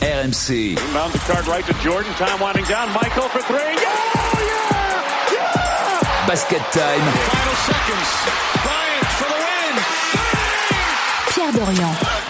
RMC. Inbound the card right to Jordan. Time winding down. Michael for three. Yeah! Yeah! Yeah! Basket time. Final seconds. Bryant for the win. Pierre Dorian.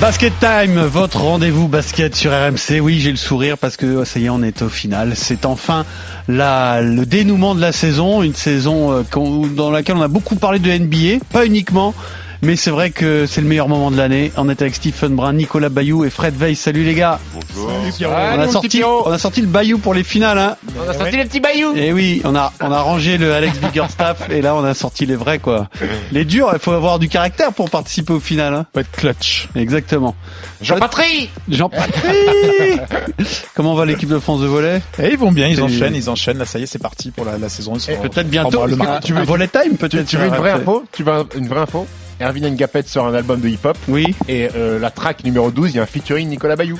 Basket Time, votre rendez-vous basket sur RMC. Oui, j'ai le sourire parce que oh, ça y est, on est au final. C'est enfin la, le dénouement de la saison, une saison euh, dans laquelle on a beaucoup parlé de NBA, pas uniquement, mais c'est vrai que c'est le meilleur moment de l'année. On est avec Stephen Brun, Nicolas Bayou et Fred Veil. Salut les gars. on, a sorti, on a sorti le Bayou pour les finales. Hein. On a sorti les petits bailloux. Et oui, on a on a rangé le Alex Biggerstaff et là on a sorti les vrais quoi. Les durs, il faut avoir du caractère pour participer au final. Hein. Faut être clutch. Exactement. Jean-Patrie Jean-Patrick Comment va l'équipe de France de volley? Et ils vont bien, ils enchaînent, ils enchaînent. Là, ça y est, c'est parti pour la, la saison. Sont- Peut-être bientôt. Le tu veux un volley time peut-être Tu veux une vraie info? Tu veux un- une vraie info? Erwin Ngapet sort un album de hip-hop Oui. et euh, la track numéro 12, il y a un featuring Nicolas Bayou.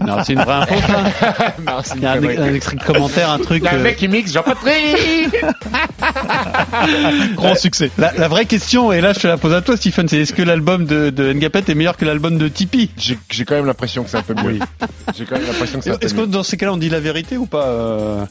Non, c'est une vraie info. ça. Non, c'est Il y a un, un extrait de commentaire, un truc. Il y a un euh, mec qui mixe Jean-Patrie Grand succès. La, la vraie question, et là je te la pose à toi, Stephen, c'est est-ce que l'album de, de Ngapet est meilleur que l'album de Tipeee? J'ai j'ai quand même l'impression que c'est un peu mieux. J'ai quand même l'impression que c'est un peu Est-ce que dans ces cas-là on dit la vérité ou pas euh,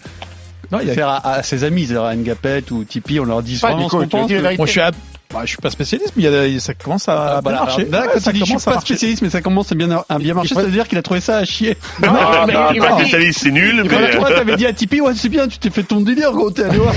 Non, il y a- Faire à, à ses amis, c'est-à-dire à Ngapet ou Tipeee, on leur dit Pas, vraiment Nico, la vérité? Moi, je suis, à- bah, je suis pas spécialiste, mais il y a, ça commence à, Ah, à bien voilà. marcher. Alors, Là, Ouais, quand ça il dit je suis commence à pas marcher. spécialiste, mais ça commence à bien, à bien marcher, c'est-à-dire qu'il a trouvé ça à chier. Non, mais il m'a dit- spécialiste, c'est nul, Et quand mais toi t'avais dit à Tipeee, ouais c'est bien, tu t'es fait ton délire gros, t'es allé voir.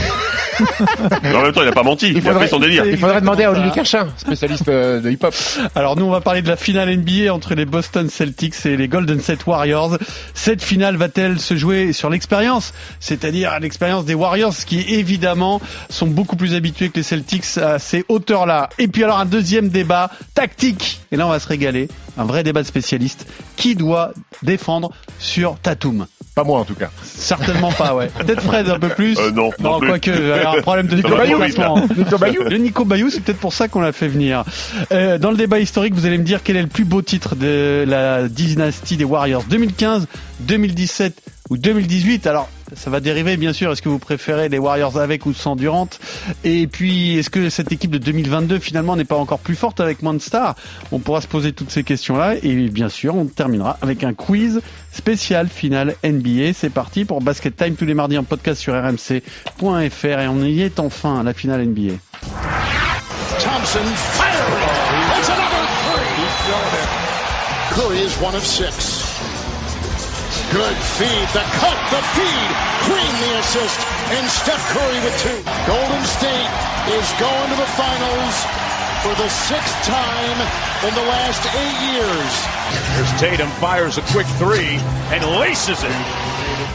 Mais en même temps, il a pas menti. Il, a faudrait- fait son délire. Il faudrait demander à Olivier Kirchin, spécialiste euh, de hip-hop. Alors nous on va parler de la finale NBA entre les Boston Celtics et les Golden State Warriors. Cette finale va-t-elle se jouer sur l'expérience, c'est-à-dire l'expérience des Warriors qui évidemment sont beaucoup plus habitués que les Celtics à ces hauteurs-là. Et puis alors un deuxième débat tactique. Et là on va se régaler, un vrai débat de spécialistes. Qui doit défendre sur Tatum Pas moi en tout cas. Certainement pas, ouais. Peut-être Fred un peu plus. Euh, non, non plus. quoique, un problème de. Nico Bayou Le Nico Bayou, c'est peut-être pour ça qu'on l'a fait venir. Euh, dans le débat historique, vous allez me dire quel est le plus beau titre de la dynastie des Warriors 2015, 2017 ou 2018. Alors, ça va dériver bien sûr. Est-ce que vous préférez les Warriors avec ou sans Durant? Et puis, est-ce que cette équipe de 2022 finalement n'est pas encore plus forte avec moins de stars On pourra se poser toutes ces questions-là. Et bien sûr, on terminera avec un quiz spécial final NBA. C'est parti pour Basket Time tous les mardis en podcast sur rmc.fr et on y est enfin la finale NBA. Thompson. Curry is one of six? Good feed, the cut, the feed. Green the assist, and Steph Curry with two. Golden State is going to the finals for the sixth time in the last eight years. Here's Tatum fires a quick three and laces it.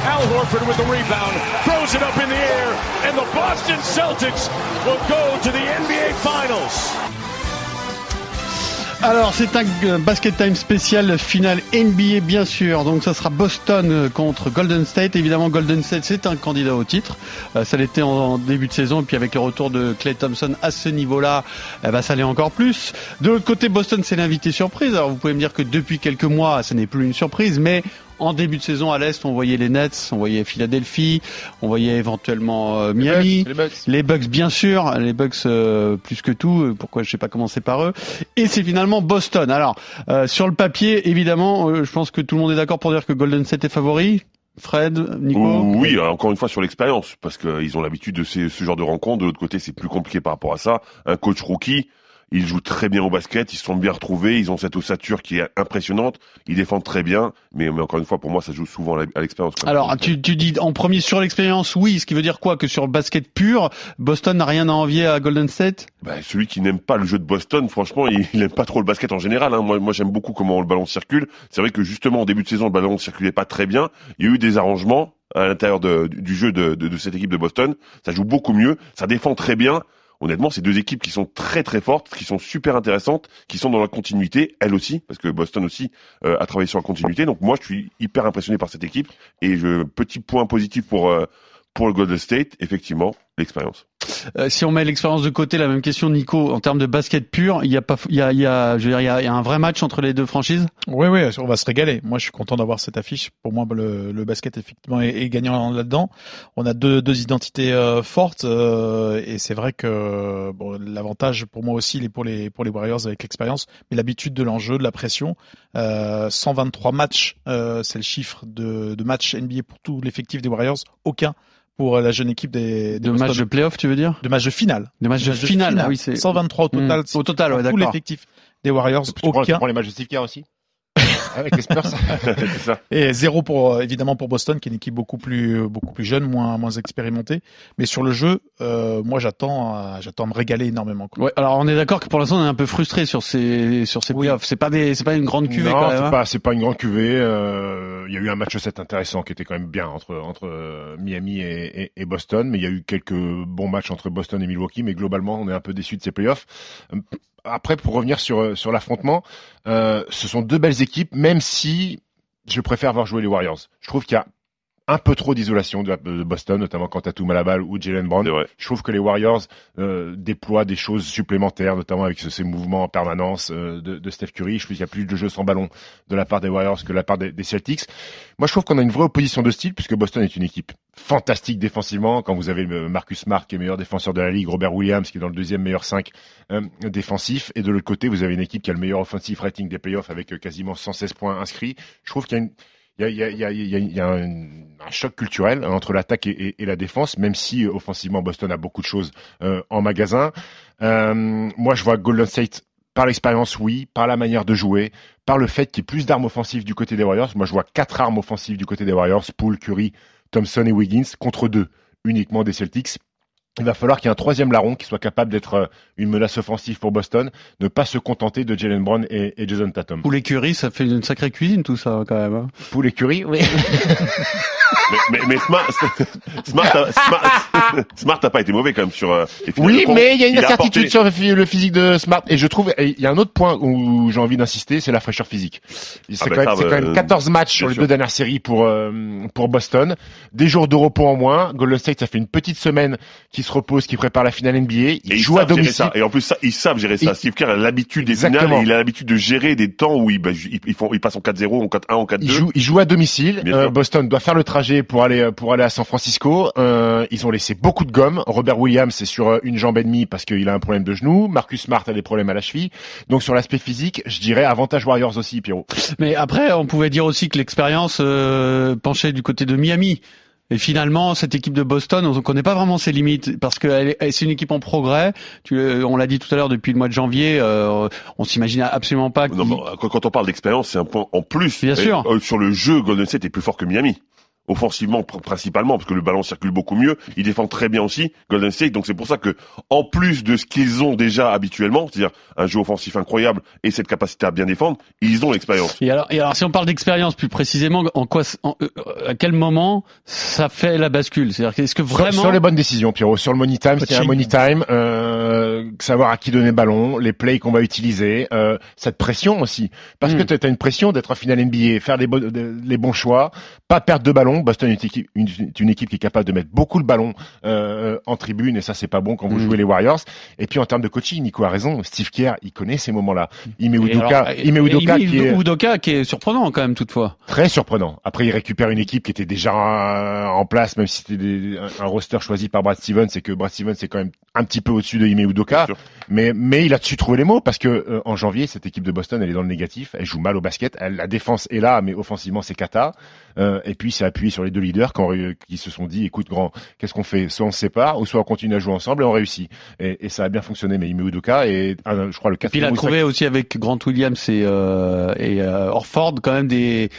Al Horford with the rebound, throws it up in the air, and the Boston Celtics will go to the NBA Finals. Alors c'est un euh, basket time spécial finale NBA bien sûr. Donc ça sera Boston euh, contre Golden State. Évidemment Golden State c'est un candidat au titre. Euh, ça l'était en, début de saison et puis avec le retour de Clay Thompson à ce niveau-là, ben, ça l'est encore plus. De l'autre côté Boston c'est l'invité surprise. Alors vous pouvez me dire que depuis quelques mois ce n'est plus une surprise, mais en début de saison à l'est on voyait les Nets, on voyait Philadelphie, on voyait éventuellement euh, Miami. Les Bucks. Les Bucks, bien sûr, les Bucks euh, plus que tout. Pourquoi je sais pas commencer par eux. Et c'est finalement Boston. Alors euh, sur le papier, évidemment, euh, je pense que tout le monde est d'accord pour dire que Golden State est favori. Fred, Nico. Oui, encore une fois sur l'expérience, parce qu'ils ont l'habitude de ces- ce genre de rencontres. De l'autre côté, c'est plus compliqué par rapport à ça. Un coach rookie, ils jouent très bien au basket, ils se sont bien retrouvés, ils ont cette ossature qui est impressionnante, ils défendent très bien, mais, mais encore une fois, pour moi, ça joue souvent à l'expérience. Alors tu, tu dis en premier sur l'expérience, oui, ce qui veut dire quoi Que sur le basket pur, Boston n'a rien à envier à Golden State? Bah, celui qui n'aime pas le jeu de Boston, franchement, il, il aime pas trop le basket en général. Hein. Moi, moi j'aime beaucoup comment le ballon circule. C'est vrai que justement, en début de saison, le ballon ne circulait pas très bien. Il y a eu des arrangements à l'intérieur du jeu de, de- de cette équipe de Boston. Ça joue beaucoup mieux, ça défend très bien. Honnêtement, c'est deux équipes qui sont très très fortes, qui sont super intéressantes, qui sont dans la continuité, elles aussi, parce que Boston aussi euh, a travaillé sur la continuité. Donc moi, je suis hyper impressionné par cette équipe. Et je, petit point positif pour euh, pour le Golden State, effectivement, l'expérience. Euh, si on met l'expérience de côté, la même question, Nico, en termes de basket pur, il y a pas, il y a, il y a, je veux dire, il y a, il y a un vrai match entre les deux franchises? Oui, oui, on va se régaler. Moi, je suis content d'avoir cette affiche. Pour moi, le, le basket effectivement est, est gagnant là-dedans. On a deux, deux identités euh, fortes euh, et c'est vrai que bon, l'avantage pour moi aussi, il est pour les pour les Warriors avec l'expérience, mais l'habitude de l'enjeu, de la pression. 123 matchs, c'est le chiffre de, de matchs NBA pour tout l'effectif des Warriors. Aucun pour la jeune équipe des, des de matchs de playoff, tu veux dire? De matchs de finale. De matchs de, de finale, finale. Ah oui, c'est 123 au total. Mmh. Au total, ouais, d'accord. Tout l'effectif des Warriors, tu aucun. Prends, tu prends les matchs de Steve Kerr aussi avec les Spurs. ça. Et zéro pour évidemment pour Boston, qui est une équipe beaucoup plus beaucoup plus jeune, moins moins expérimentée. Mais sur le jeu, euh, moi j'attends j'attends à me régaler énormément. Quoi. Ouais, alors on est d'accord que pour l'instant on est un peu frustré sur ces sur ces Oui. playoffs. C'est pas des c'est pas une grande cuvée non, c'est hein. pas c'est pas une grande cuvée. euh, Il y a eu un match 7 intéressant qui était quand même bien entre entre euh, Miami et, et, et Boston, mais il y a eu quelques bons matchs entre Boston et Milwaukee, mais globalement on est un peu déçu de ces playoffs. Euh, Après, pour revenir sur sur l'affrontement, euh, ce sont deux belles équipes, même si je préfère voir jouer les Warriors. Je trouve qu'il y a un peu trop d'isolation de, de Boston, notamment quand à la balle ou Jalen Brown. Je trouve que les Warriors euh, déploient des choses supplémentaires, notamment avec ce- ces mouvements en permanence euh, de, de Steph Curry. Je trouve qu'il y a plus de jeux sans ballon de la part des Warriors que de la part des, des Celtics. Moi, je trouve qu'on a une vraie opposition de style, puisque Boston est une équipe fantastique défensivement. Quand vous avez Marcus Smart, qui est meilleur défenseur de la ligue, Robert Williams, qui est dans le deuxième meilleur 5 euh, défensif, et de l'autre côté, vous avez une équipe qui a le meilleur offensive rating des playoffs avec euh, quasiment 116 points inscrits. Je trouve qu'il y a une il y a, y a, y a, y a un, un choc culturel hein, entre l'attaque et, et- et la défense, même si euh, offensivement Boston a beaucoup de choses euh, en magasin. Euh, moi, je vois Golden State par l'expérience, oui, par la manière de jouer, par le fait qu'il y ait plus d'armes offensives du côté des Warriors. Moi, je vois quatre armes offensives du côté des Warriors, Poole, Curry, Thompson et Wiggins, contre deux uniquement des Celtics. Il va falloir qu'il y ait un troisième larron qui soit capable d'être euh, une menace offensive pour Boston, ne pas se contenter de Jalen Brown et, et Jason Tatum. Pour les curries, ça fait une sacrée cuisine tout ça quand même. hein. Poole et Curry, oui. Mais, mais, mais Smart, Smart, Smart, Smart a pas été mauvais quand même sur. euh, Oui, mais il y a une incertitude apporté- sur le phy- le physique de Smart. Et je trouve, il y a un autre point où j'ai envie d'insister, c'est la fraîcheur physique. C'est Ah bah quand, même- ça, c'est quand même euh, 14 matchs sur les sûr. deux dernières séries pour euh, pour Boston. Des jours de repos en moins. Golden State, ça fait une petite semaine qui se repose, qui prépare la finale NBA. Et Ils ils jouent à domicile. Et en plus, ça, ils savent gérer ça. Et- Steve Kerr a l'habitude des finales et il a l'habitude de gérer des temps où ils, bah, ils, ils font, ils passent en 4-0, en 4-1, en 4-2. Ils jouent, ils jouent à domicile. Euh. Boston doit faire le trajet pour aller pour aller à San Francisco. Euh, ils ont laissé beaucoup de gomme. Robert Williams c'est sur euh, une jambe et demie parce qu'il a un problème de genou. Marcus Smart a des problèmes à la cheville. Donc sur l'aspect physique, je dirais avantage Warriors aussi, Pierrot. Mais après, on pouvait dire aussi que l'expérience euh, penchait du côté de Miami. Et finalement, cette équipe de Boston, on ne connaît pas vraiment ses limites parce que c'est une équipe en progrès. Tu, euh, on l'a dit tout à l'heure, depuis le mois de janvier, euh, on s'imaginait absolument pas. Non, mais quand, quand on parle d'expérience, c'est un point en plus. Bien Et, sûr. euh, sur le jeu, Golden State est plus fort que Miami. Offensivement, pr- principalement, parce que le ballon circule beaucoup mieux. Ils défendent très bien aussi, Golden State. Donc c'est pour ça que, en plus de ce qu'ils ont déjà habituellement, c'est-à-dire un jeu offensif incroyable et cette capacité à bien défendre, ils ont l'expérience. Et alors, et alors, si on parle d'expérience plus précisément, en quoi, en- euh, à quel moment ça fait la bascule? C'est-à-dire, est-ce que Sur- vraiment sur les bonnes décisions, Pierrot. Sur le money time, c'est un money time. Euh, savoir à qui donner le ballon, les plays qu'on va utiliser, euh, cette pression aussi. Parce Mm. que tu as une pression d'être en finale NBA, faire les, bo- les bons choix, pas perdre de ballon. Boston est une équipe, une, une équipe qui est capable de mettre beaucoup le ballon euh, en tribune et ça c'est pas bon quand vous Mm. jouez les Warriors. Et puis en termes de coaching, Nico a raison. Steve Kerr, il connaît ces moments-là. Il met Udoka, alors, il met et- Udoka il met qui est Udoka qui est surprenant quand même toutefois. Très surprenant. Après, il récupère une équipe qui était déjà euh, en place, même si c'était un roster choisi par Brad Stevens, c'est que Brad Stevens c'est quand même un petit peu au-dessus de Ime Udoka. Mais, mais il a su trouver les mots parce que euh, en janvier, cette équipe de Boston, elle est dans le négatif. Elle joue mal au basket. Elle, la défense est là, mais offensivement, c'est cata. Euh, et puis, c'est appuyé sur les deux leaders qui, se sont dit, écoute, grand, qu'est-ce qu'on fait? Soit on se sépare, ou soit on continue à jouer ensemble et on réussit. Et, et ça a bien fonctionné. Mais Ime Udoka est, euh, je crois, le Et puis il a trouvé aussi avec Grant Williams et, euh, et euh, Orford quand même des,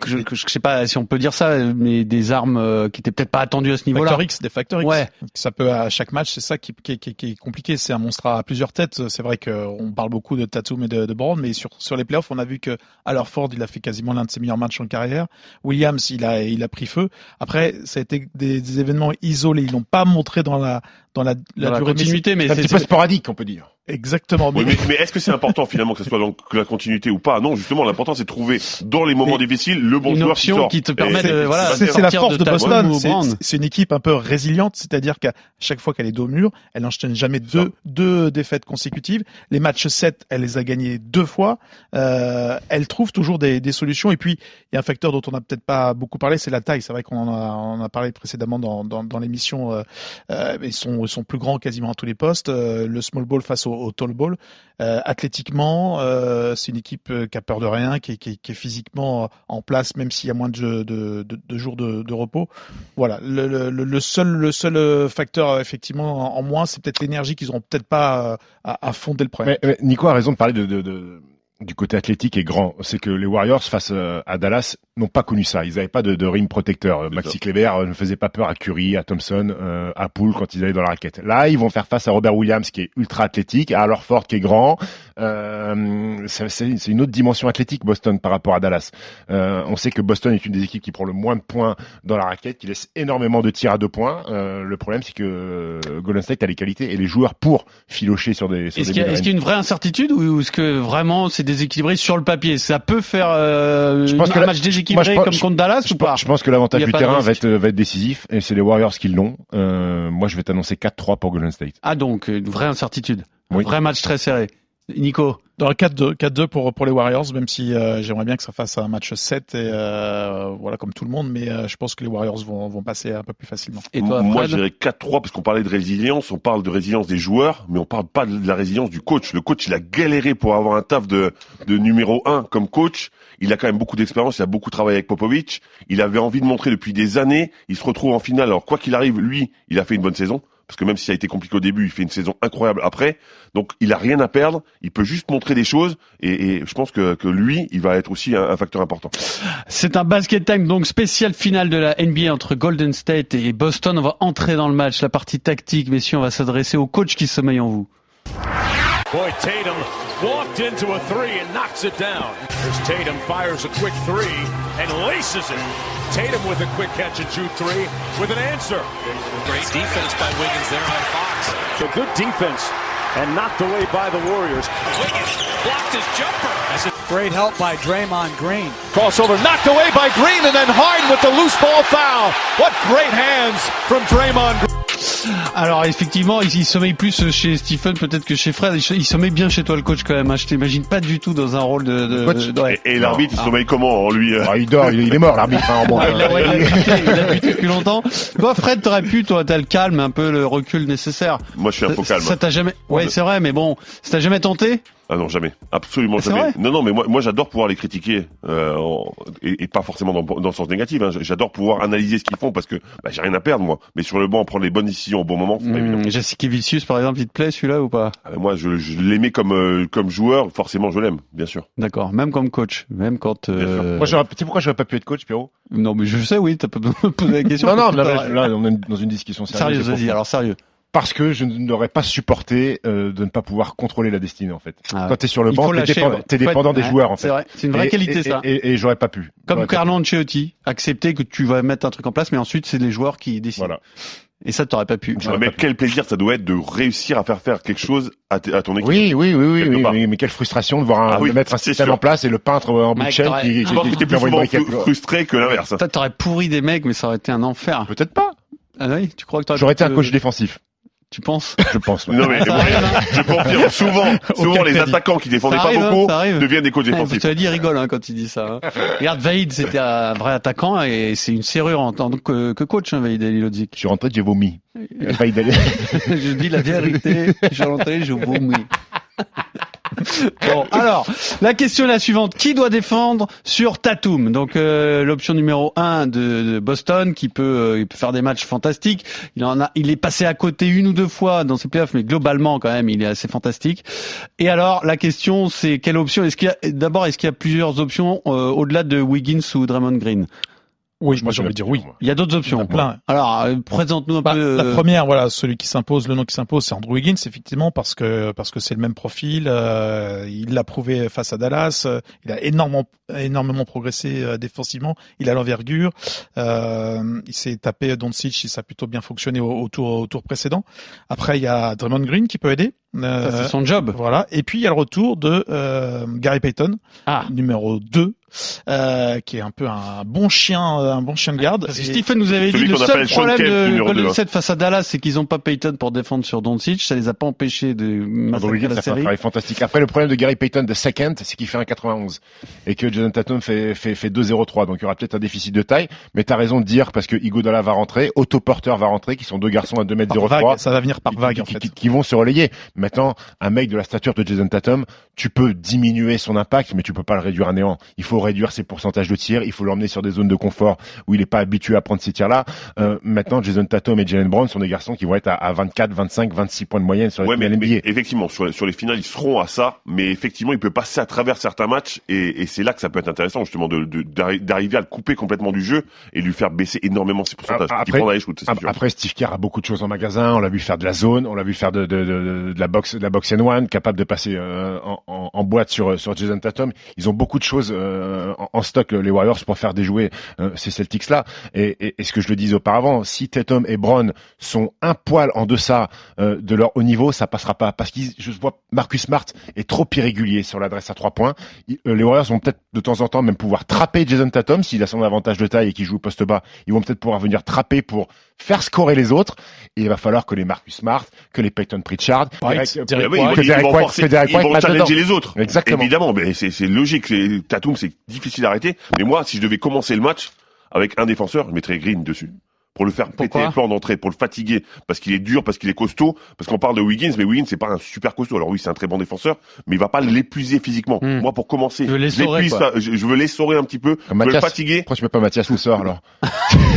que je, que je sais pas si on peut dire ça, mais des armes euh, qui étaient peut-être pas attendues à ce niveau-là. Factor X, des Factor X. Ouais. Ça peut à chaque match, c'est ça qui, qui, qui, qui est compliqué. C'est un monstre à plusieurs têtes. C'est vrai qu'on parle beaucoup de Tatum et de, de Brown, mais sur, sur les playoffs, on a vu que alors Ford, il a fait quasiment l'un de ses meilleurs matchs en carrière. Williams, il a, il a pris feu. Après, ça a été des, des événements isolés. Ils l'ont pas montré dans la, dans la, Dans la durée. Mais continuité, mais C'est c'est- sporadique, on peut dire. Exactement. Oui, mais, mais est-ce que c'est important finalement que ce soit dans la continuité ou pas? Non, justement, l'important c'est de trouver dans les moments Mais difficiles le bon une joueur option qui, sort. qui te Et permet c'est- de- voilà, c'est la force de de, Boston. C'est- une équipe un peu résiliente, c'est-à-dire qu'à chaque fois qu'elle est dos au mur, elle n'enchaîne jamais deux, deux défaites consécutives. Les matchs 7, elle les a gagnés deux fois. Euh, elle trouve toujours des, des solutions. Et puis, il y a un facteur dont on n'a peut-être pas beaucoup parlé, c'est la taille. C'est vrai qu'on en a, on en a parlé précédemment dans, dans, dans l'émission. Euh, euh, ils, sont, ils sont plus grands quasiment à tous les postes. Euh, le small ball face au, au tall ball. Euh, athlétiquement, euh, c'est une équipe euh, qui a peur de rien, qui, est- physiquement en place, même s'il y a moins de, jours de, repos. Voilà, le, seul le seul facteur effectivement en moins, c'est peut-être l'énergie qu'ils auront peut-être pas à, fonder le problème. Nico a raison de parler de, du côté athlétique et grand. C'est que les Warriors face à Dallas n'ont pas connu ça. Ils n'avaient pas de, de rim protecteur. Maxi. Kleber euh, ne faisait pas peur à Curry, à Thompson, euh, à Poole quand ils allaient dans la raquette. Là, ils vont faire face à Robert Williams qui est ultra athlétique, à Ford qui est grand. Euh, c'est une autre dimension athlétique Boston par rapport à Dallas. Euh, on sait que Boston est une des équipes qui prend le moins de points dans la raquette, qui laisse énormément de tirs à deux points. Euh, le problème, c'est que euh, Golden State a les qualités et les joueurs pour filocher sur des. Sur Est-ce qu'il y, a- y une vraie incertitude ou est-ce que vraiment c'est déséquilibré sur le papier? Ça peut faire euh, Je pense un que la- match moi, je pense- comme contre Dallas Je ou pas pense, je pense que l'avantage du terrain va risque. être, va être décisif et c'est les Warriors qui l'ont. Euh, moi, je vais t'annoncer 4-3 pour Golden State. Ah donc une vraie incertitude, Oui. un vrai match très serré. Nico, Dans le 4-2, 4-2 pour pour les Warriors, même si euh, j'aimerais bien que ça fasse un match 7 et euh, voilà comme tout le monde, mais euh, je pense que les Warriors vont vont passer un peu plus facilement. et toi Moi, je dirais 4-3 parce qu'on parlait de résilience, on parle de résilience des joueurs, mais on parle pas de la résilience du coach. Le coach, il a galéré pour avoir un taf de, de numéro 1 comme coach. Il a quand même beaucoup d'expérience, il a beaucoup travaillé avec Popovic. Il avait envie de montrer depuis des années. Il se retrouve en finale. Alors, quoi qu'il arrive, lui, il a fait une bonne saison. Parce que même si ça a été compliqué au début, il fait une saison incroyable après. Donc, il a rien à perdre. Il peut juste montrer des choses. Et, et je pense que, que lui, il va être aussi un, facteur important. C'est un basket time donc spécial finale de la NBA entre Golden State et Boston. On va entrer dans le match, la partie tactique, messieurs. On va s'adresser au coach qui sommeille en vous. Boy, Tatum walked into a three and knocks it down. As Tatum fires a quick three and laces it. Tatum with a quick catch and shoot three with an answer. Great defense by Wiggins there on Fox. So good defense and knocked away by the Warriors. Wiggins blocked his jumper. That's a Great help by Draymond Green. Crossover knocked away by Green and then Hyde with the loose ball foul. What great hands from Draymond Green. Alors effectivement, il, il sommeille plus chez Stephen peut-être que chez Fred. Il, il sommeille bien chez toi le coach quand même. hein. Je t'imagine pas du tout dans un rôle de. de, Coach. de- ouais. Et, et l'arbitre, il sommeille comment en lui euh Ah, il dort, il, il est mort l'arbitre. hein, bon, Ah, il ouais, buté, il a buté depuis longtemps. Toi, Fred, t'aurais pu, toi, t'as le calme, un peu le recul nécessaire. Moi, je suis un peu calme. Ça t'a jamais, ouais, Ouais. c'est vrai, mais bon, ça t'a jamais tenté? Ah non, jamais. Absolument C'est jamais. Non, non, mais moi, moi j'adore pouvoir les critiquer, euh, et, et pas forcément dans, dans le sens négatif. hein. J'adore pouvoir analyser ce qu'ils font parce que bah, j'ai rien à perdre, moi. Mais sur le banc, prendre les bonnes décisions au bon moment, c'est pas évident. Hum, Jessica Vicius, par exemple, il te plaît celui-là ou pas? Euh, Moi, je, je l'aimais comme, euh, comme joueur, forcément, je l'aime, bien sûr. D'accord, même comme coach, même quand. Bien sûr. euh, Moi, tu sais pourquoi j'aurais pas pu être coach, Pierrot? Non, mais je sais, oui, t'as pas poser la question. Non, non, là, là, là, on est dans une discussion Sérieux, sérieuse. vas-y, alors sérieux. Parce que je n'aurais pas supporté euh, de ne pas pouvoir contrôler la destinée, en fait. Ah ouais. Quand t'es sur le banc, t'es dépendant, ouais. Faut être- dépendant des ouais, joueurs, en C'est fait. vrai, c'est une vraie Et- qualité et, ça. Et, et- et j'aurais pas pu. Comme Carlo Ancelotti, accepter que tu vas mettre un truc en place, mais ensuite c'est les joueurs qui décident. Voilà. Et ça, t'aurais pas pu. Mais pas pu. quel plaisir ça doit être de réussir à faire faire quelque chose à, ton équipe. Oui, oui, oui, oui, mais quelle frustration de voir un, Ah oui, de mettre un système sûr. en place et le peintre en bout de chaîne qui, qui plus frustré que l'inverse. Toi, t'aurais pourri des mecs, mais ça aurait été un enfer. Peut-être pas. Ah oui, tu crois que t'aurais J'aurais été un coach défensif, Tu penses je pense. ouais. Non mais Ça moi, arrive, hein. je confirme souvent, souvent les attaquants qui défendaient Ça pas arrive, hein, beaucoup ça arrive. deviennent des coachs Ouais, défensifs. Tu as dit, il rigole hein, quand il dit ça. hein. Regarde, Vaïd, c'était un vrai attaquant et c'est une serrure en tant que, que coach, hein, Vaïd Alilodzic. Je suis rentré, j'ai vomi. D'aller. je dis la vérité, je suis rentré, je vomis. Bon, alors, la question est la suivante. Qui doit défendre sur Tatum Donc, euh, l'option numéro 1 de, Boston, qui peut, euh, peut faire des matchs fantastiques. Il est passé à côté une ou deux fois dans ses playoffs, mais globalement, quand même, il est assez fantastique. Et alors, la question, c'est quelle option? Est-ce qu'il y a, d'abord, est-ce qu'il y a plusieurs options euh, au-delà de Wiggins ou Draymond Green? Oui, moi j'ai envie de dire oui. Il y a d'autres options. plein. Alors, euh, présente-nous un Bah, peu. La euh, première, voilà, celui qui s'impose, le nom qui s'impose, c'est Andrew Wiggins, effectivement, parce que parce que c'est le même profil. euh, il l'a prouvé face à Dallas. euh, il a énormément énormément progressé euh, défensivement. Il a l'envergure. Euh, il s'est tapé Doncic, ça a plutôt bien fonctionné au, au tour au tour précédent. Après, il y a Draymond Green qui peut aider. Euh, Ça, c'est son job. Voilà. Et puis il y a le retour de euh, Gary Payton, Ah. numéro 2, euh, qui est un peu un bon chien, euh, un bon chien de garde. Parce que Stephen nous avait dit le seul problème Kemp, de numéro Golden hein. State face à Dallas, c'est qu'ils n'ont pas Payton pour défendre sur Doncic. Ça les a pas empêchés de massacrer Wiggins la a fait un travail fantastique. Après, le problème de Gary Payton de second, c'est qu'il fait un 91 et que Jason Tatum fait, fait, fait 2-0-3. Donc, il y aura peut-être un déficit de taille. Mais t'as raison de dire parce que Iguodala va rentrer, Otto Porter va rentrer, qui sont deux garçons à 2 m par 03 vague, ça va venir par qui- vague qui, en fait. qui- qui vont se relayer. Maintenant, un mec de la stature de Jason Tatum, tu peux diminuer son impact, mais tu peux pas le réduire à néant. Il faut réduire ses pourcentages de tir, il faut l'emmener sur des zones de confort où il n'est pas habitué à prendre ces tirs-là. Euh, maintenant, Jason Tatum et Jalen Brown sont des garçons qui vont être à, à 24, 25, 26 points de moyenne sur les Ouais, mais, finales mais NBA. effectivement, sur les, sur les finales, ils seront à ça, mais effectivement, il peut passer à travers certains matchs, et, et c'est là que ça peut être intéressant, justement, de- d'arriver à le couper complètement du jeu et lui faire baisser énormément ses pourcentages. Ah, après- shoots, Steve Kerr a beaucoup de choses en magasin. On l'a vu faire de la zone, on l'a vu faire de, de, de, de la boxe, de la boxe and one, capable de passer euh, en, en, en boîte sur sur Jason Tatum. Ils ont beaucoup de choses euh, en, stock les Warriors pour faire déjouer euh, ces Celtics là. Et, et, et ce que je le disais auparavant, si Tatum et Brown sont un poil en deçà euh, de leur haut niveau, ça passera pas parce que je vois Marcus Smart est trop irrégulier sur l'adresse à trois points. Euh, les Warriors vont peut-être de temps en temps même pouvoir trapper Jason Tatum s'il a son avantage de taille et qu'il joue au poste bas. Ils vont peut-être pouvoir venir trapper pour faire scorer les autres. Et il va falloir que les Marcus Smart, que les Peyton Pritchard, White, Derek- Derek oui, que ils vont- ils Derek vont White- forcer- que Derek ils White vont mette challenger dedans. les autres. Exactement. Évidemment, mais c'est, c'est logique. C'est, Tatum, c'est difficile à arrêter. Mais moi, si je devais commencer le match avec un défenseur, je mettrais Green dessus. Pour le faire péter Pourquoi les plans d'entrée, pour le fatiguer, parce qu'il est dur, parce qu'il est costaud, parce qu'on parle de Wiggins, mais Wiggins c'est pas un super costaud. Alors oui, c'est un très bon défenseur, mais il va pas l'épuiser physiquement. Hmm. Moi, pour commencer, pas. je, je veux l'essorer un petit peu, je veux le Mathias. fatiguer, Pourquoi tu mets pas Mathias Lessor alors?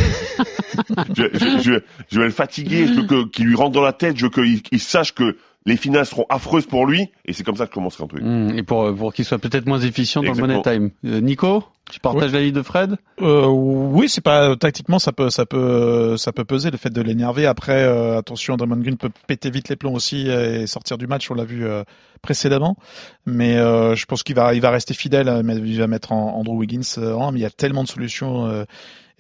je, je, je, je vais le fatiguer, je veux que, qu'il lui rentre dans la tête, je veux qu'il il sache que les finales seront affreuses pour lui, et c'est comme ça que je commencerai un truc. Hum, et pour, pour qu'il soit peut-être moins efficient dans Exactement. le money time. Euh, Nico, tu partages l'avis de Fred? Euh, oui, c'est pas tactiquement ça peut ça peut ça peut peser le fait de l'énerver. Après, euh, attention, Draymond Green peut péter vite les plombs aussi et sortir du match. On l'a vu euh, précédemment, mais euh, je pense qu'il va il va rester fidèle. Mais il va mettre en Andrew Wiggins euh, en, mais il y a tellement de solutions.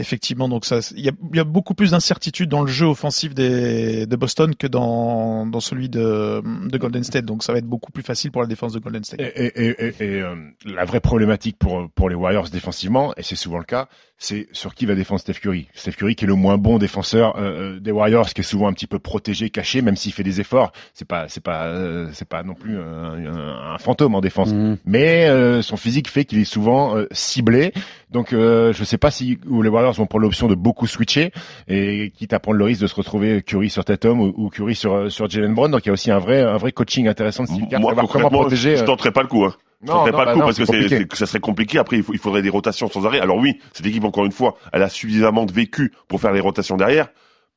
Effectivement, donc ça, il y a, il y a beaucoup plus d'incertitude dans le jeu offensif des, de Boston que dans, dans celui de, de Golden State. Donc ça va être beaucoup plus facile pour la défense de Golden State. Et, et, et, et, et, euh, la vraie problématique pour pour les Warriors défensivement, et c'est souvent le cas, c'est sur qui va défendre Steph Curry. Steph Curry qui est le moins bon défenseur euh, euh, des Warriors, qui est souvent un petit peu protégé, caché, même s'il fait des efforts. C'est pas c'est pas euh, c'est pas non plus un, un- un fantôme en défense. Hum. Mais euh, son physique fait qu'il est souvent euh, ciblé. Donc euh, je sais pas si où les Warriors vont prendre l'option de beaucoup switcher et quitte à prendre le risque de se retrouver Curry sur Tatum ou, ou Curry sur euh, sur Jalen Brown. Donc il y a aussi un vrai un vrai coaching intéressant de Steve Kerr, Moi, comment protéger. je euh, tenterai pas le coup. Hein. Je Non, tenterai non, pas bah le coup non, parce que c'est, ça serait compliqué. Après, il, faut- il faudrait des rotations sans arrêt. Alors oui, cette équipe, encore une fois, elle a suffisamment de vécu pour faire les rotations derrière.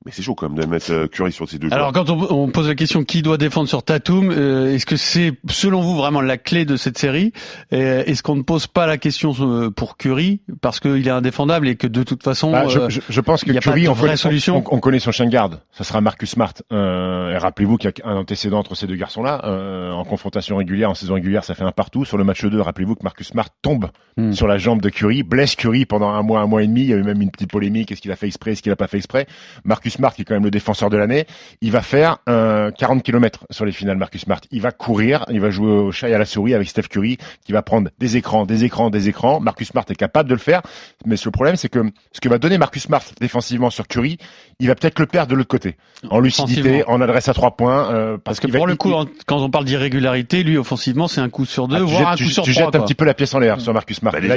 Mais c'est chaud quand même de mettre euh, Curry sur ces deux joueurs. Alors quand on, on pose la question qui doit défendre sur Tatum, euh, est-ce que c'est selon vous vraiment la clé de cette série? Euh, Est-ce qu'on ne pose pas la question pour Curry? Parce qu'il est indéfendable et que de toute façon Bah, je, je, je pense que y a pas Curry, de on vraie connaît, solution. on, on connaît son chien de garde. Ça sera Marcus Smart. Euh, et rappelez-vous qu'il y a un antécédent entre ces deux garçons-là. Euh, en confrontation régulière, en saison régulière, ça fait un partout. Sur le match 2, rappelez-vous que Marcus Smart tombe Hmm. sur la jambe de Curry, blesse Curry pendant un mois, un mois et demi. Il y a eu même une petite polémique. Est-ce qu'il a fait exprès, est-ce qu'il a pas fait exprès? Marcus Smart, qui est quand même le défenseur de l'année, il va faire euh, 40 km sur les finales. Marcus Smart, il va courir, il va jouer au chat et à la souris avec Steph Curry, qui va prendre des écrans, des écrans, des écrans. Marcus Smart est capable de le faire, mais le problème, c'est que ce que va donner Marcus Smart défensivement sur Curry, il va peut-être le perdre de l'autre côté, en lucidité, en adresse à trois points, euh, parce que qu'il va- pour le coup, il- quand on parle d'irrégularité, lui offensivement c'est un coup sur deux, ah, tu voire jettes, un tu- coup sur tu trois. jettes un petit peu la pièce en l'air sur Marcus Smart. Bah, déjà,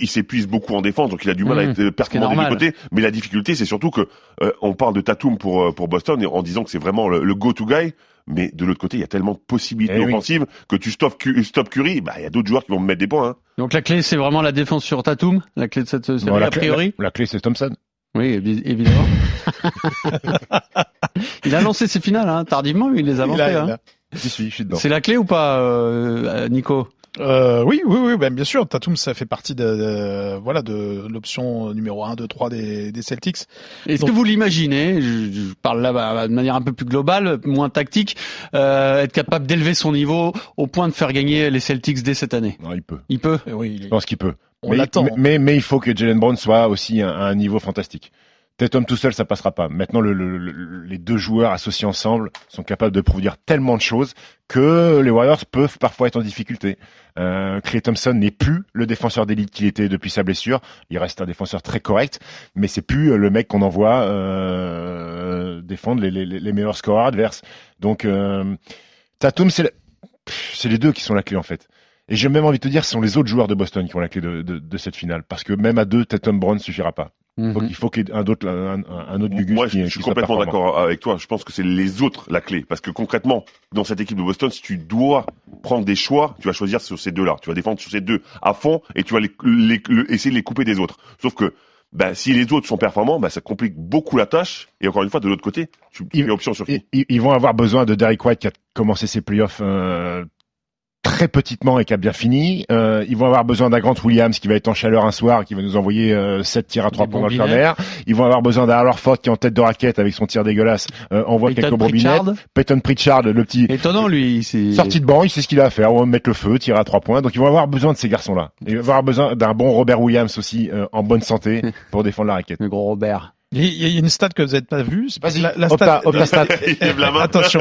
il s'épuise, beaucoup en défense, donc il a du mal à être performant des deux côtés. Mais la difficulté, c'est surtout que euh, on parle de Tatum pour euh, pour Boston et en disant que c'est vraiment le, le go-to guy. Mais de l'autre côté, il y a tellement de possibilités Eh oui. offensives que tu stops, stop Curry, bah il y a d'autres joueurs qui vont me mettre des points. Hein. Donc la clé c'est vraiment la défense sur Tatum, la clé de cette série Bon, la, a clé, priori. la- la clé, c'est Thompson. Oui, évi- évidemment. il a lancé ses finales hein, tardivement, mais il les a lancées. hein. suis, je suis. C'est la clé ou pas, euh, Nico? Euh, oui, oui, oui, ben bien sûr. Tatum, ça fait partie de, de- voilà de l'option numéro 1, 2, 3 des, des Celtics. Est-ce Donc- que vous l'imaginez je, je parle là bah, de manière un peu plus globale, moins tactique, euh, être capable d'élever son niveau au point de faire gagner les Celtics dès cette année? Non, il peut. Il peut? Oui, il Je pense qu'il peut. on mais, l'attend. mais, mais, mais il faut que Jalen Brown soit aussi à un, à un niveau fantastique. Tatum tout seul, ça passera pas. Maintenant, le, le- le- les deux joueurs associés ensemble sont capables de produire tellement de choses que les Warriors peuvent parfois être en difficulté. Euh, Clay Thompson n'est plus le défenseur d'élite qu'il était depuis sa blessure. Il reste un défenseur très correct, mais c'est plus le mec qu'on envoie euh, défendre les, les, les meilleurs scoreurs adverses. Donc, euh, Tatum, c'est les deux qui sont la clé en fait. Et j'ai même envie de te dire, ce sont les autres joueurs de Boston qui ont la clé de, de, de cette finale, parce que même à deux, Tatum Brown suffira pas. Mhm. qu'il faut qu'il y ait un autre, un, autre Gugus Moi, qui, je suis complètement d'accord avec toi. Je pense que c'est les autres la clé. Parce que concrètement, dans cette équipe de Boston, si tu dois prendre des choix, tu vas choisir sur ces deux-là. Tu vas défendre sur ces deux à fond et tu vas les, les- le- essayer de les couper des autres. Sauf que bah, si les autres sont performants, bah, ça complique beaucoup la tâche. Et encore une fois, de l'autre côté, tu Il- fais option sur qui Ils, ils- vont avoir besoin de Derrick White qui a commencé ses playoffs euh, très petitement et qui a bien fini. Euh, ils vont avoir besoin d'un Grant Williams qui va être en chaleur un soir, qui va nous envoyer euh, 7 tirs à 3 Des points dans le corner. Ils vont avoir besoin d'un Ford qui est en tête de raquette avec son tir dégueulasse. Euh, on voit Peyton quelques bombinettes. Pritchard. Peyton Pritchard, le petit Étonnant, lui. sorti de banc, il sait ce qu'il a à faire. On va mettre le feu, tirer à 3 points. Donc ils vont avoir besoin de ces garçons-là. Ils vont avoir besoin d'un bon Robert Williams aussi euh, en bonne santé pour défendre la raquette. Le gros Robert. Il y a- une stat que vous n'avez pas vue. la, la stat, Opta stat. Attention.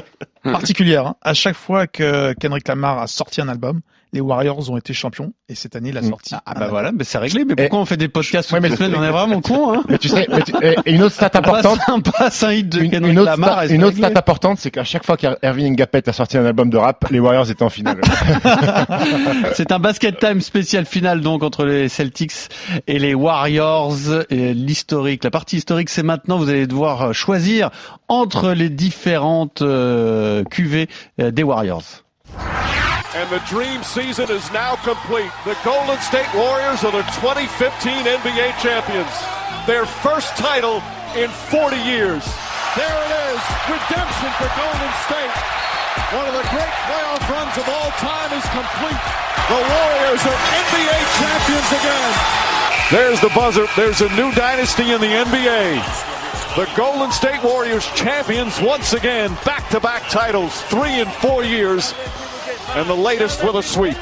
Particulière. hein. À chaque fois que Kendrick Lamar a sorti un album, les Warriors ont été champions. Et cette année, il a Mm. sorti. Ah un bah album. voilà, mais c'est réglé. Mais pourquoi on fait des podcasts toutes les le- semaines On est vraiment con, hein Mais tu sais, mais tu- et- et une autre stat importante. Une, autre, Lamar. stat, et c'est une autre réglé. stat importante, c'est qu'à chaque fois qu'Ervin Ngapet a sorti un album de rap, les Warriors étaient en finale. C'est un basket time spécial final donc entre les Celtics et les Warriors. Et L'historique, la partie historique, c'est maintenant. Vous allez devoir choisir entre les différentes euh, cuvées euh, des Warriors. And the dream season is now complete. The Golden State Warriors are the 2015 NBA champions. Their first title in 40 years. There it is. Redemption for Golden State. One of the great playoff runs of all time is complete. The Warriors are NBA champions again. There's the buzzer. There's a new dynasty in the NBA. The Golden State Warriors champions once again. Back-to-back titles, three in four years. And the latest with a sweep.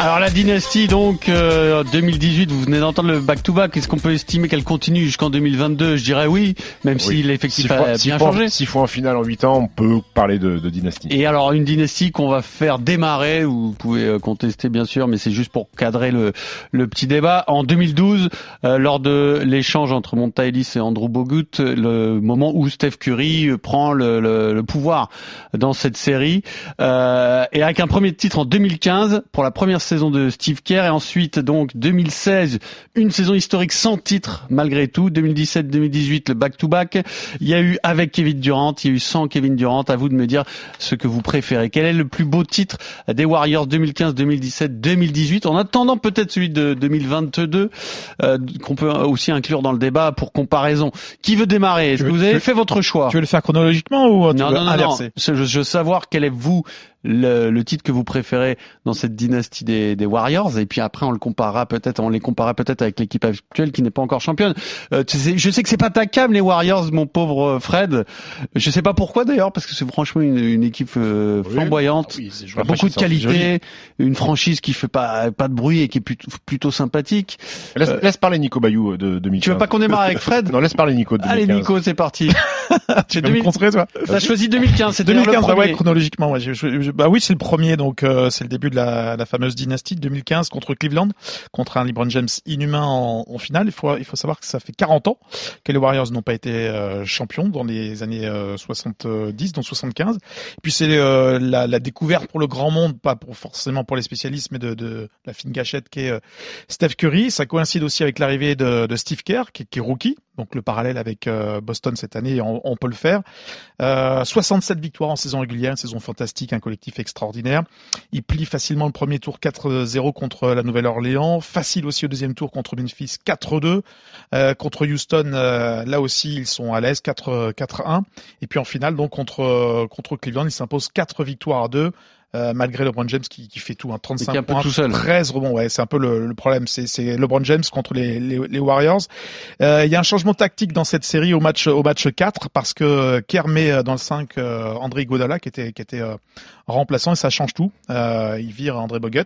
Alors la dynastie donc euh, 2018, vous venez d'entendre le back-to-back. Est-ce qu'on peut estimer qu'elle continue jusqu'en 2022 Je dirais oui, même si l'effectif a faut, bien changé. s'il faut en finale en 8 ans, on peut parler de, de dynastie. Et alors une dynastie qu'on va faire démarrer, vous pouvez euh, contester bien sûr, mais c'est juste pour cadrer le, le petit débat. En 2012, euh, lors de l'échange entre Monta Ellis et Andrew Bogut, le moment où Steph Curry euh, prend le, le- le pouvoir dans cette série, euh, et avec un premier titre en 2015 pour la première saison de Steve Kerr, et ensuite donc 2016, une saison historique sans titre malgré tout, 2017-2018 le back-to-back. Il y a eu avec Kevin Durant, il y a eu sans Kevin Durant. À vous de me dire ce que vous préférez. Quel est le plus beau titre des Warriors 2015, 2017, 2018 En attendant peut-être celui de 2022 euh, qu'on peut aussi inclure dans le débat pour comparaison. Qui veut démarrer? Est-ce que vous avez fait votre choix? Tu veux le faire chronologiquement ou tu non, veux non, non, non. inverser? Je veux savoir quel est vous le, le titre que vous préférez dans cette dynastie des, des Warriors et puis après on le comparera peut-être, on les comparera peut-être avec l'équipe actuelle qui n'est pas encore championne. Euh, tu sais, je sais que c'est pas ta cam les Warriors, mon pauvre euh, Fred. Je sais pas pourquoi d'ailleurs parce que c'est franchement une, une équipe euh, flamboyante. Oui, c'est Beaucoup de qualité, une franchise qui fait pas pas de bruit et qui est plutôt, plutôt sympathique. Laisse, Euh, laisse parler Nico Bayou de 2015. Tu veux pas qu'on démarre avec Fred? Non, laisse parler Nico de 2015. Allez Nico, c'est parti. Tu me 2000 contrer, toi? T'as choisi 2015, c'était 2015, le bah ouais, chronologiquement, ouais, je- je- je- bah oui, c'est le premier, donc euh, c'est le début de la, la fameuse dynastie de 2015 contre Cleveland, contre un LeBron James inhumain en, finale. Il faut, il faut savoir que ça fait 40 ans que les Warriors n'ont pas été euh, champions dans les années euh, 70, donc 75. Et puis c'est euh, la, découverte pour le grand monde, pas forcément pour les spécialistes, mais de, de la fine gâchette qui est euh, Steph Curry. Ça coïncide aussi avec l'arrivée de, Steve Kerr, qui, est rookie. Donc le parallèle avec euh, Boston cette année, on, on peut le faire. Euh, 67 victoires en saison régulière, une saison fantastique, un collectif extraordinaire. Il plie facilement le premier tour 4-0 contre la Nouvelle-Orléans, facile aussi au deuxième tour contre Memphis 4-2. Euh, contre Houston, euh, là aussi ils sont à l'aise 4 4-1. Et puis en finale donc contre euh, contre Cleveland, il s'impose 4 victoires à 2 euh, malgré LeBron James qui, qui fait tout, un 35 qui est un peu points, tout seul. 13 rebonds. Ouais, c'est un peu le, le problème. C'est, c'est LeBron James contre les, les, les Warriors. Euh, Il y a un changement tactique dans cette série au match au match 4 parce que Kerr met euh, dans le 5 euh, André Godala qui était qui était euh, remplaçant et ça change tout. Euh, il vire André Bogut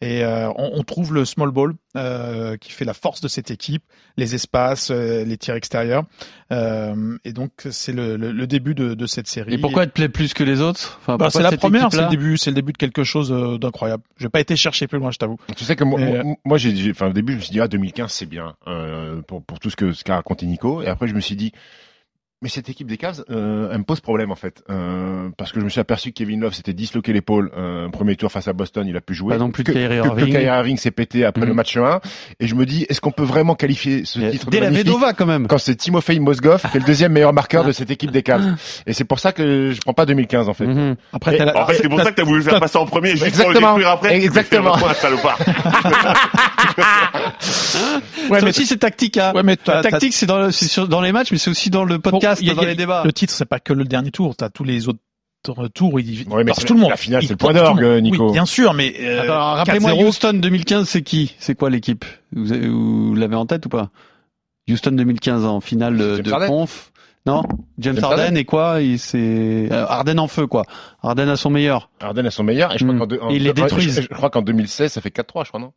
et euh, on, on trouve le small ball euh, qui fait la force de cette équipe, les espaces, euh, les tirs extérieurs. Euh, et donc c'est le, le, le début de, de cette série. Et pourquoi elle te plaît plus que les autres? Enfin, Bah, c'est la première, c'est le début, c'est le début de quelque chose euh, d'incroyable. J'ai pas été chercher plus loin, je t'avoue. Tu sais que moi, Et, moi, moi, j'ai, j'ai- enfin, au début, je me suis dit, ah, 2015, c'est bien, euh, pour, pour tout ce que, ce qu'a raconté Nico. Et après, je me suis dit, mais cette équipe des Cavs, euh, elle me pose problème, en fait. Euh, parce que je me suis aperçu que Kevin Love s'était disloqué l'épaule, euh, premier tour face à Boston, il a pu jouer. Pas non plus de que, Kyrie que- que Irving. Kyrie Irving s'est pété après le match 1. Et je me dis, est-ce qu'on peut vraiment qualifier ce Et titre de Dès la magnifique Vedova quand même. quand c'est Timofey Mozgov qui est le deuxième meilleur marqueur de cette équipe des Cavs. Et c'est pour ça que je prends pas 2015, en fait. Mhm. Après, Et- la- En fait, c'est pour ça que t'as voulu faire passer en premier, juste pour le Exactement. détruire après. Exactement. Fais, salopard. Ouais, mais aussi c'est tactique. Hein. Ouais, mais La tactique c'est dans, le- c'est sur- dans les matchs, mais c'est aussi dans le podcast, Il dans il les débats. Le titre, c'est pas que le dernier tour. T'as tous les autres tours. Il, il Ouais, mais tout le monde. la finale, Il c'est le point d'orgue. Nico. Oui, bien sûr, mais euh, Attends, alors, rappelez-moi 4-0, Houston 2015, c'est qui? C'est quoi l'équipe? Vous, avez- vous l'avez en tête ou pas? Houston 2015 en finale de, de conf. Non, James, James Harden Harden et quoi? Il c'est euh, Harden en feu quoi. Harden à son meilleur. Harden à son meilleur. Et je crois Mm. qu'en Et ils les. Je, je crois qu'en 2016, ça fait 4-3, je crois, non?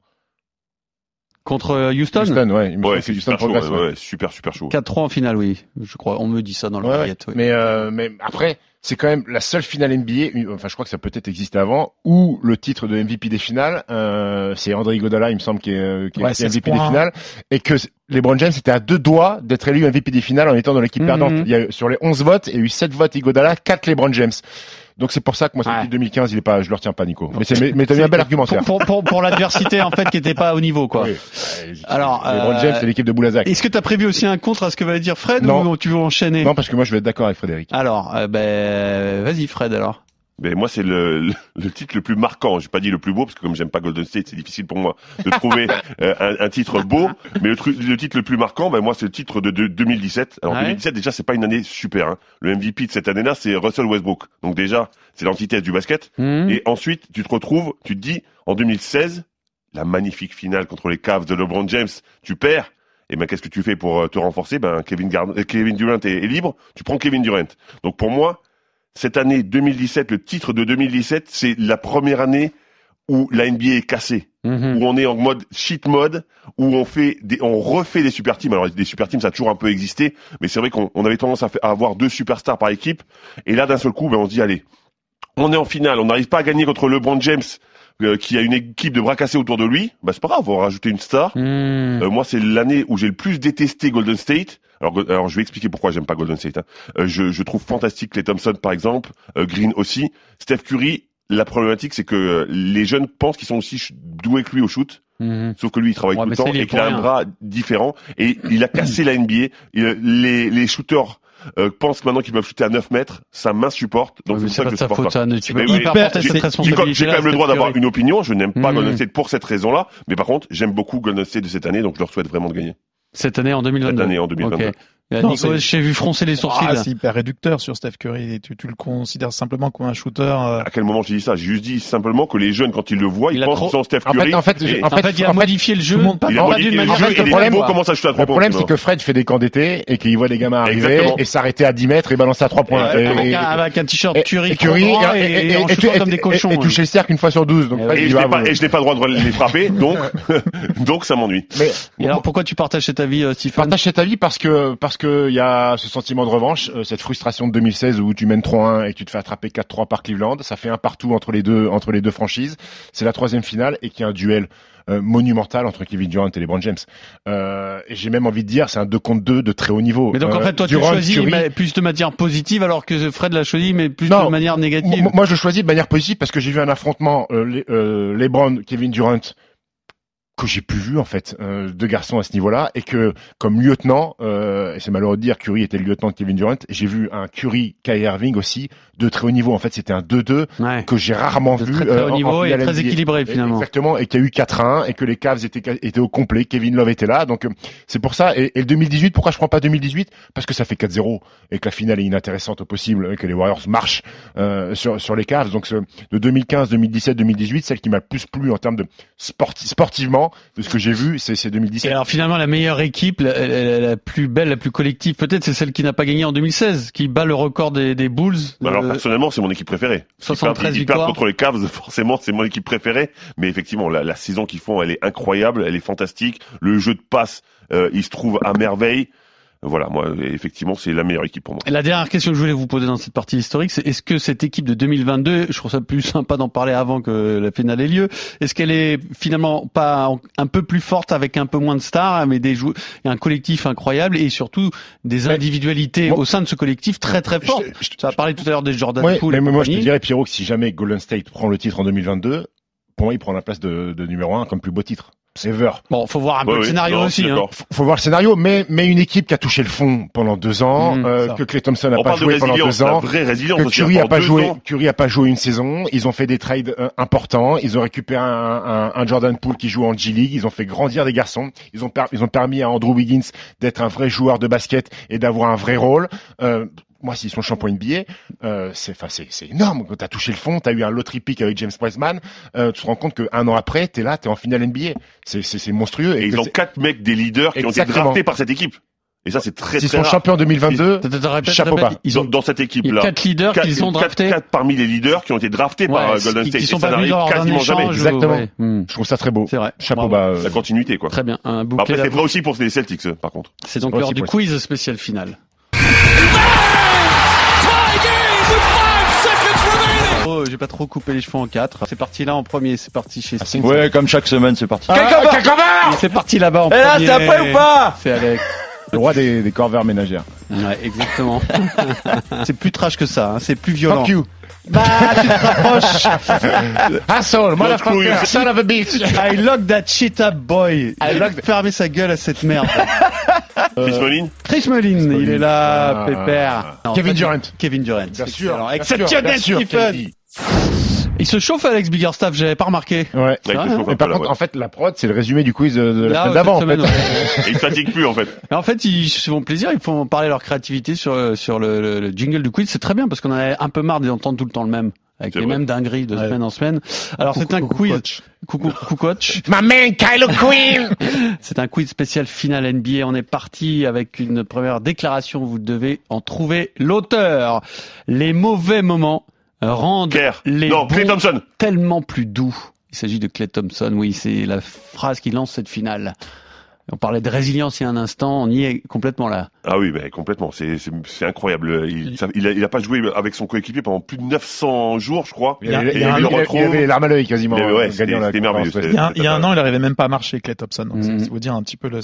Contre euh, Houston, Houston, ouais. Ouais, c'est Houston super chaud, ouais, super, super chaud. 4-3 en finale, oui. Je crois, on me dit ça dans le oui. Mais, euh, mais après, c'est quand même la seule finale NBA, enfin je crois que ça peut être existé avant, où le titre de MVP des finales, euh, c'est André Godala, il me semble, qui est, euh, qui est- Ouais, qui est 16 MVP des finales, et que LeBron James était à deux doigts d'être élu MVP des finales en étant dans l'équipe Mhm. perdante. Il y a, eu- sur les 11 votes, il y a eu 7 votes Iguodala, 4 LeBron James. Donc c'est pour ça que moi, Ouais. équipe 2015, il est pas, je le retiens pas, Nico. Mais c'est, mais, mais t'as eu un bel argumentaire. Pour, pour, pour, l'adversité en fait qui était pas au niveau quoi. Oui. Alors, euh, James, c'est l'équipe de Boulazac. Est-ce que tu as prévu aussi un contre à ce que va dire Fred Non. ou tu veux enchaîner? Non, parce que moi, je vais être d'accord avec Frédéric. Alors, euh, ben vas-y Fred alors. Mais moi, c'est le, le, le titre le plus marquant. J'ai pas dit le plus beau parce que comme j'aime pas Golden State, c'est difficile pour moi de trouver euh, un, un titre beau. Mais le, tru- le titre le plus marquant, ben moi, c'est le titre de, de 2017. Alors Ouais. 2017, déjà, c'est pas une année super. Hein. Le MVP de cette année-là, c'est Russell Westbrook. Donc déjà, c'est l'antithèse du basket. Hmm. Et ensuite, tu te retrouves, tu te dis, en 2016, la magnifique finale contre les Cavs de LeBron James, tu perds. Et ben, qu'est-ce que tu fais pour euh, te renforcer? Ben, Kevin, Gard- euh, Kevin Durant est, est libre, tu prends Kevin Durant. Donc pour moi, cette année 2017, le titre de 2017, c'est la première année où la NBA est cassée, Mhm. où on est en mode cheat mode, où on fait des, on refait des super teams. Alors des super teams, ça a toujours un peu existé, mais c'est vrai qu'on on avait tendance à, à avoir deux superstars par équipe. Et là, d'un seul coup, ben, on se dit, allez, on est en finale, on n'arrive pas à gagner contre LeBron James, euh, qui a une équipe de bras cassés autour de lui. Bah c'est pas grave, on va rajouter une star. Hmm. Euh, moi, c'est l'année où j'ai le plus détesté Golden State. Alors, je vais expliquer pourquoi j'aime pas Golden State. hein. Euh, je, je trouve fantastique Clay Thompson, par exemple, Green aussi. Steph Curry, la problématique, c'est que les jeunes pensent qu'ils sont aussi doués que lui au shoot. Mhm. Sauf que lui, il travaille Ouais, tout le temps et qu'il a un bras différent. Et il a cassé la NBA. Il- les, les shooters euh, pensent maintenant qu'ils peuvent shooter à 9 mètres. Sa main supporte. Donc Ouais, c'est ça pas que je supporte pas. ça. Tu peux mais porter cette J'ai j'ai responsabilité. quand même le droit d'avoir une opinion. Je n'aime pas Mhm. Golden State pour cette raison-là. Mais par contre, j'aime beaucoup Golden State de cette année. Donc je leur souhaite vraiment de gagner. Cette année en 2022. Cette année en 2022. Ok. Euh, t'ai vu froncer les sourcils. Ah, c'est hyper réducteur sur Steph Curry. Tu, tu le considères simplement comme un shooter. euh, À quel moment j'ai dit ça? J'ai juste dit simplement que les jeunes, quand ils le voient, ils Il pensent trop- qu'ils sont Steph En Curry. fait, en fait, et- en en fait, il a en modifié le jeu. tout le monde- pas, il a modifié le jeu les commencent à shooter à Le 3 points. problème, c'est que Fred fait des camps d'été et qu'il voit des gamins arriver Exactement. et s'arrêter à 10 mètres et balancer à 3 points. Avec, et- un, avec un t-shirt Curry, et Curry et, en comme des cochons. et toucher le cercle une fois sur 12. Donc Et je n'ai pas, le droit de les frapper, donc, donc ça m'ennuie. Mais Et alors pourquoi tu partages cet avis, euh, Stephen? Partage cet avis parce que parce que il y a ce sentiment de revanche, euh, cette frustration de 2016 où tu mènes 3-1 et que tu te fais attraper 4-3 par Cleveland. Ça fait un partout entre les deux entre les deux franchises. C'est la troisième finale et qu'il y a un duel euh, monumental entre Kevin Durant et LeBron James. Euh, et j'ai même envie de dire, c'est un 2 contre 2 de très haut niveau. Mais donc en Euh, fait, toi tu choisis Curry- plus de manière positive alors que Fred l'a choisi mais plus Non. de manière négative. Moi, moi, je choisis de manière positive parce que j'ai vu un affrontement euh, les- LeBron, Kevin Durant que j'ai plus vu en fait euh, de garçons à ce niveau-là et que comme lieutenant euh, et c'est malheureux de dire Curry était le lieutenant de Kevin Durant j'ai vu un Curry Kyrie Irving aussi de très haut niveau en fait c'était un 2-2 Ouais. que j'ai rarement De vu très, très euh, haut en- en niveau et très équilibré finalement. Exactement, et qu'il y a eu 4-1 et que les Cavs étaient, étaient au complet, Kevin Love était là, donc euh, c'est pour ça. Et, le 2018, pourquoi je prends pas 2018 Parce que ça fait 4-0 et que la finale est inintéressante au possible, et que les Warriors marchent euh, sur, sur les Cavs. Donc ce, de 2015, 2017, 2018, celle qui m'a le plus plu en termes de sporti- sportivement, de ce que j'ai vu, c'est c'est Et 2017. alors finalement la meilleure équipe, la, la- la plus belle, la plus collective, peut-être c'est celle qui n'a pas gagné en 2016, qui bat le record des, des Bulls. Bah alors Euh, personnellement, c'est mon équipe préférée. 73 ils perdent, ils victoires. contre les Cavs, forcément, c'est mon équipe préférée. Mais effectivement, la, la saison qu'ils font, elle est incroyable, elle est fantastique. Le jeu de passe, euh, il se trouve à merveille. Voilà, moi, effectivement, c'est la meilleure équipe pour moi. La dernière question que je voulais vous poser dans cette partie historique, c'est est-ce que cette équipe de 2022, je trouve ça plus sympa d'en parler avant que la finale ait lieu, est-ce qu'elle est finalement pas un peu plus forte avec un peu moins de stars, mais des joueurs, et un collectif incroyable et surtout des individualités Moi- au sein de ce collectif très très fortes? je- Ça a parlé tout à l'heure des Jordan Ouais, Poole mais et moi je te dirais Pierrot que si jamais Golden State prend le titre en 2022, pour moi il prend la place de, de numéro 1 comme plus beau titre. Ever. Bon, faut voir un peu le oui, scénario non, aussi. Hein. Faut- voir le scénario, mais mais une équipe qui a touché le fond pendant deux ans, Mmh, euh, que Clay Thompson n'a pas de joué pendant deux la ans, que Curry a pas joué, ans. Curry a pas joué une saison. Ils ont fait des trades euh, importants. Ils ont récupéré un, un, un Jordan Poole qui joue en G League. Ils ont fait grandir des garçons. Ils ont per- ils ont permis à Andrew Wiggins d'être un vrai joueur de basket et d'avoir un vrai rôle. Euh, moi, s'ils sont champions NBA, euh, c'est, enfin, c'est, c'est énorme. Quand t'as touché le fond, t'as eu un lottery pick avec James Wiseman, euh, tu te rends compte qu'un an après, t'es là, t'es en finale NBA. C'est, c'est, c'est monstrueux. Et ils ont quatre mecs des leaders qui ont été draftés par cette équipe. Et ça, c'est très s'ils sont rare. champions en 2022, Attends, attends, répète, Chapeau bas. Ils ont dans cette équipe-là. quatre leaders qu'ils ont draftés. quatre parmi les leaders qui ont été draftés par Ouais, euh, Golden State. qui sont pas venus quasiment jamais. Exactement. ouais. Hmm. je trouve ça très beau. C'est vrai. Chapeau bas. euh, La continuité, quoi. Très bien. Un Bah, bouquet Après, c'est vrai aussi pour les Celtics, par contre. C'est donc l'heure du quiz spécial final. Oh, j'ai pas trop coupé les cheveux en quatre. C'est parti là en premier, c'est parti chez Ah, Ouais, comme chaque semaine, c'est parti. Ah, C'est parti là-bas en Et là, premier. c'est après ou pas C'est Alex. Le roi des, des corvères ménagères. Ouais, exactement. c'est plus trash que ça, hein, c'est plus violent. Fuck you. Bah, tu te rapproches. Asshole, motherfucker, son of a bitch. I lock that shit up, boy. I lock fermer sa gueule à cette merde. Chris Mullin Chris Mullin, il est là, Ah. pépère. Non, Kevin Durant. Kevin Durant. Bien sûr. Alors, exceptionnel, sûr, bien sûr, Stephen. Il se chauffe, Alex Biggerstaff, j'avais pas remarqué. Ouais. Hein. Mais peu, par là, contre, ouais. en fait, la prod, c'est le résumé du quiz de, de la Là, semaine d'avant, en fait. ouais. Ils fatiguent plus, en fait. Mais en fait, ils se font plaisir, ils font parler leur créativité sur, sur le, le- le jingle du quiz. C'est très bien parce qu'on avait un peu marre d'entendre tout le temps le même. Avec les vrai. mêmes dingueries de Ouais. semaine en semaine. Alors c'est un Coucou, quiz. coach. Coucou, coucou coach. My man, Kylo Queen. C'est un quiz spécial final NBA. On est parti avec une première déclaration. Vous devez en trouver l'auteur. Les mauvais moments rendent Kerr. les Non, Clay Thompson. tellement plus doux. Il s'agit de Clay Thompson. Oui, c'est la phrase qui lance cette finale. On parlait de résilience il y a un instant. On y est complètement là. Ah oui, mais complètement. C'est, c'est, c'est incroyable. Il, ça- il, a, il a pas joué avec son coéquipier pendant plus de 900 jours, je crois. Il avait, Et il avait- le retrouve. il larmes à l'œil quasiment. Ouais, en c'était- gagnant la c'était conférence merveilleux, Ouest. Il y a, un- y a an, il arrivait même pas à marcher, Clay Thompson. Donc, Mhm. c'est vous dire un petit peu le,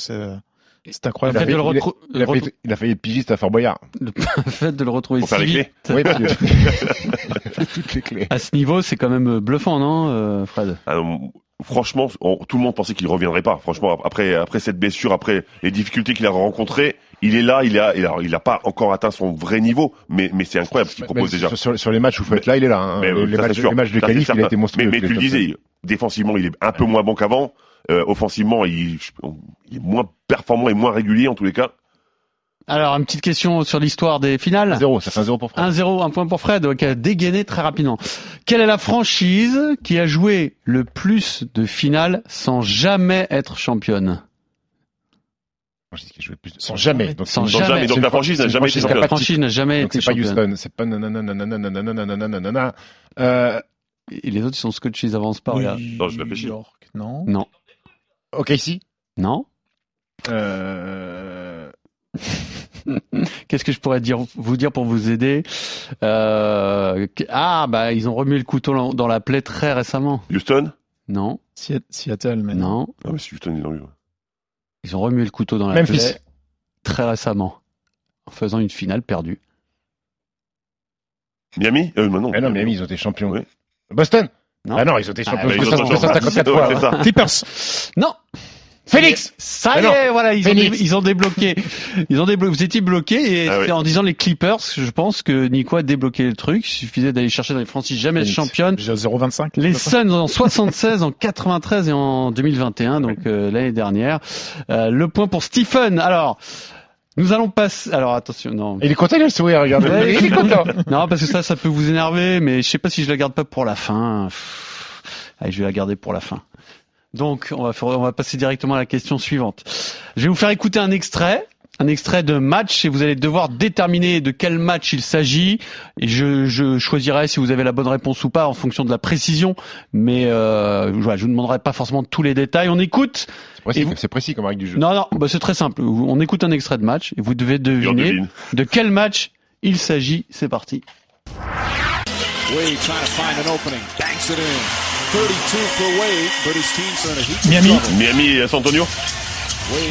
c'est, c'est Il incroyable. a, Le fait fait, de le il a- il a le fait- il a failli être pigiste à Fort Boyard. Le fait de le retrouver Pour faire si les vite Oui, parce que- toutes les clés. à ce niveau, c'est quand même bluffant, non, euh, Fred? Ah, non, franchement, on- tout le monde pensait qu'il reviendrait pas. Franchement, après, après cette blessure, après les difficultés qu'il a rencontrées, il est là, il a, il a, il a pas encore atteint son vrai niveau, mais, mais c'est incroyable ce qu'il propose Mais déjà. Sur, les matchs où il faut être là, il est là. hein. Mais, les, euh, ça, matchs, c'est sûr. les matchs de qualif, il a été monstrueux. Mais, tu le disais, défensivement, il est un peu moins bon qu'avant. Euh, offensivement, il, il est moins performant et moins régulier en tous les cas. Alors, une petite question sur l'histoire des finales. 0, ça fait un 0 pour Fred. 1 0, un point pour Fred, qui euh, a dégainé très rapidement. Quelle est la franchise qui a joué le plus de finales sans jamais être championne? Franchise qui a joué plus de... sans jamais donc sans, sans jamais. jamais. donc la franchise n'a jamais été championne la franchise n'a jamais donc été c'est pas Houston c'est pas nanana nanana nanana nanana euh... et les autres ils sont scotchés ils avancent pas oui, là. non je réfléchis York non non ok ici non euh... Qu'est-ce que je pourrais dire, vous dire pour vous aider euh, Ah, bah, ils ont remué le couteau dans- la plaie très récemment. Houston? Non, Seat- Seattle, mais non. Ah, mais c'est Houston, ils l'ont eu. Ils ont remué le couteau dans la Memphis. plaie très récemment, en faisant une finale perdue. Miami? Euh, bah non. mais non, Miami, ils ont été champions. Oui. Boston? Non. Ah non, ils ont été champions bah, ils ont- 254 Ouais, fois. c'est ça. Clippers. Non. Félix Ça Mais y non. est, voilà, ils ont, Phoenix. dé- ils ont débloqué. Ils ont débloqué. Vous étiez bloqué et Ah oui. en disant les Clippers, je pense que Nico a débloqué le truc. Il suffisait d'aller chercher dans les franchises jamais Phoenix. championnes. J'ai 0,25. Les Suns en 76, en 93 et en 2021, donc euh, l'année dernière. Euh, le point pour Stephen. Alors, nous allons passer. Alors attention, non. Il est content, il a le sourire. Ouais. Il est content. Non, parce que ça, ça peut vous énerver, mais je sais pas si je la garde pas pour la fin. Allez, je vais la garder pour la fin. Donc, on va, faire- on va passer directement à la question suivante. Je vais vous faire écouter un extrait, un extrait de match, et vous allez devoir déterminer de quel match il s'agit. Et je, je choisirai si vous avez la bonne réponse ou pas en fonction de la précision. Mais euh, voilà, je vous demanderai pas forcément tous les détails. On écoute. C'est précis, vous- comme règle du jeu. Non, non, bah, c'est très simple. On écoute un extrait de match et vous devez deviner devine. de quel match il s'agit. C'est parti. Wade trying to find an opening. Banks it in. 32 for Wade, but his team's in a heap of Miami. Miami et San Antonio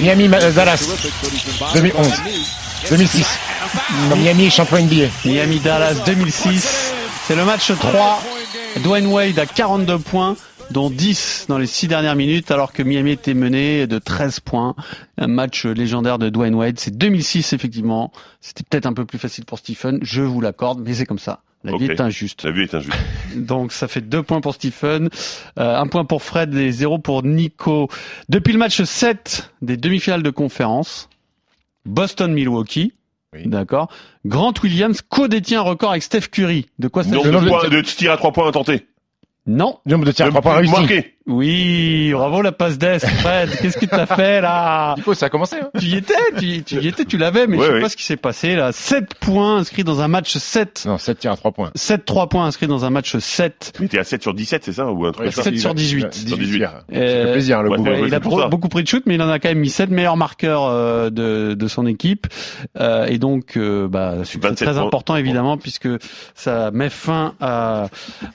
Miami, Dallas. terrific, but he's been bothered 2011. by his knee. Gets 2006. a sack and a foul. Non, Miami champion NBA. Miami Dallas 2006. C'est le match 3. Dwayne Wade a 42 points, dont 10 dans les 6 dernières minutes, alors que Miami était mené de 13 points. Un match légendaire de Dwayne Wade. C'est 2006, effectivement. C'était peut-être un peu plus facile pour Stephen. Je vous l'accorde, mais c'est comme ça. La vie est injuste. La vue est injuste. Donc ça fait deux points pour Stephen, euh, un point pour Fred et zéro pour Nico. Depuis le match 7 des demi-finales de conférence, Boston-Milwaukee, Oui. d'accord, Grant Williams co-détient un record avec Steph Curry. De quoi ça de, de tirs à trois points à tenter. Non. Le trois points plus réussis. marqué. Oui, bravo la passe d'Est, Fred. Qu'est-ce que t'as fait là Nico, ça a commencé. Hein. Tu y étais, tu, tu y étais, tu l'avais, mais Ouais, je sais ouais. pas ce qui s'est passé là. 7 points inscrits dans un match 7. Non, 7 tirs à 3 points. 7 3 points inscrits dans un match 7. Il était à 7 sur 17, c'est ça Ou un truc Ouais, comme ça 7 sur 18. 18 tirs. Ça Euh, fait plaisir, le ouais, ouais, il a pro- beaucoup pris de shoot, mais il en a quand même mis 7 meilleurs marqueurs euh, de, de son équipe. Euh, et donc, euh, bah, c'est 27 très points. important évidemment puisque ça met fin à,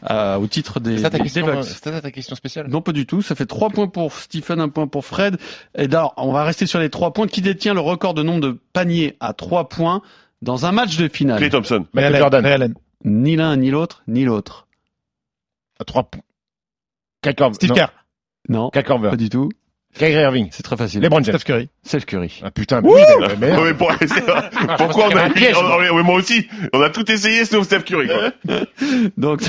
à- au titre des, C'est ça ta des question, Bucks. c'est ça ta question spéciale? Non, pas du tout. Ça fait 3 points pour Stephen, un point pour Fred. Et alors, on va rester sur les 3 points. Qui détient le record de nombre de paniers à 3 points dans un match de finale Clay Thompson. Michael Allen, Jordan. Ray Allen. Ni l'un, ni l'autre, ni l'autre. À 3 points. Steve non, Kerr. Non, pas du tout. Kyrie Irving. C'est très facile. LeBron James. Steph Curry. Steph Curry. Ah putain, mais oui, mais mais pour- Pourquoi on qu'il y a piège, Oh, moi. aussi. On a tout essayé sauf Steph Curry. Quoi. Donc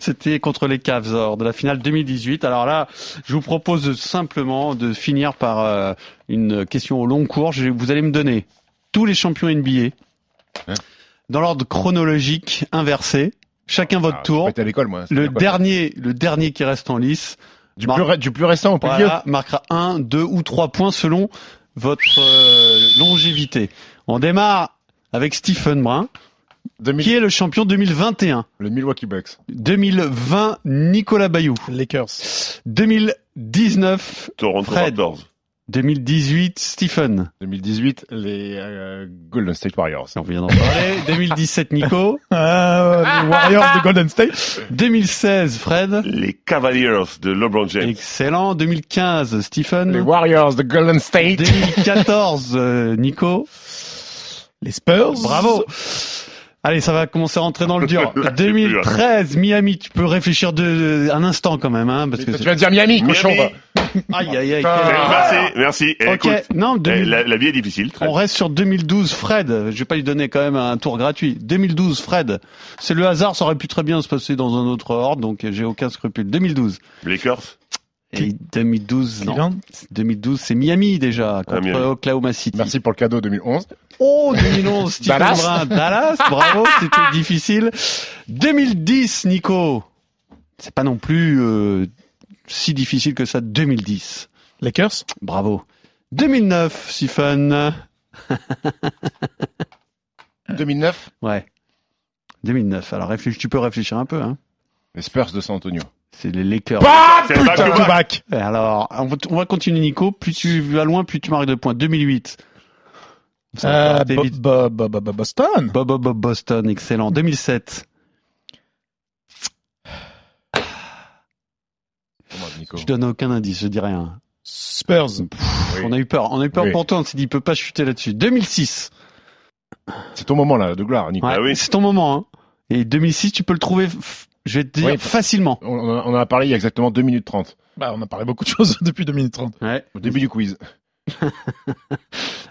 c'était contre les Cavs lors de la finale 2018. Alors là, je vous propose simplement de finir par euh, une question au long cours. Je- vous allez me donner tous les champions NBA Hein? Dans l'ordre chronologique inversé, chacun votre Ah, tour. J'étais à l'école, moi. Le C'était quoi dernier, le dernier qui reste en lice, Du plus, ré- du plus récent au plus vieux. voilà, marquera un, deux ou trois points selon votre euh, longévité. On démarre avec Stephen Brun, 2000 qui est le champion 2021. Le Milwaukee Bucks. 2020, Nicolas Bayou. Lakers. 2019, Toronto Fred. Raptors. 2018, Stephen. 2018, les euh, Golden State Warriors. On vient d'en parler. 2017, Nico. Ah, les Warriors de Golden State. 2016, Fred. Les Cavaliers de LeBron James. Excellent. 2015, Les Stephen. Warriors de Golden State. 2014, euh, Nico. Les Spurs. Bravo. Allez, ça va commencer à rentrer dans le dur. Là, c'est plus, là. 2013, Miami. Tu peux réfléchir de, un instant quand même, hein, parce que Tu vas dire Miami, cochon. Miami. aïe, aïe, aïe. Merci, merci. Eh, Ok. écoute, Non, eh, 2000 la, la vie est difficile. très. On reste sur 2012, Fred. Je vais pas lui donner quand même un tour gratuit. 2012, Fred. C'est le hasard, ça aurait pu très bien se passer dans un autre ordre, donc j'ai aucun scrupule. 2012. Lakers. Et 2012, non. Cleveland. 2012, c'est Miami déjà, contre Miami. Oklahoma City. Merci pour le cadeau 2011. Oh, 2011, Stephen Dallas. Brun. Dallas, bravo, c'était difficile. 2010, Nico. C'est pas non plus euh, si difficile que ça, 2010. Lakers? Bravo. 2009, Stephen. 2009, Ouais. 2009. Alors réfléchis, tu peux réfléchir un peu. Hein. les Spurs de San Antonio. C'est les Lakers. Le back-to-back. Back to back. Alors, on va, on va continuer Nico. Plus tu vas loin, plus tu marques de points. 2008. Ça va Euh, Bo-. Bo- Bo- Bo- Bo- Boston. Bob, Bob, Bob, Boston, excellent. 2007. Comment, Nico Je donne aucun indice, je dis rien. Spurs. Oui. On a eu peur. On a eu peur Oui. pour toi. On s'est dit, il peut pas chuter là-dessus. 2006. C'est ton moment là de gloire, Nico. Ouais, Ah oui. C'est ton moment. Hein. Et 2006, tu peux le trouver Je vais te dire Oui. facilement. On, on en a- parlé il y a exactement 2 minutes 30. Bah, on a parlé beaucoup de choses depuis 2 minutes 30. Ouais. Au début du quiz.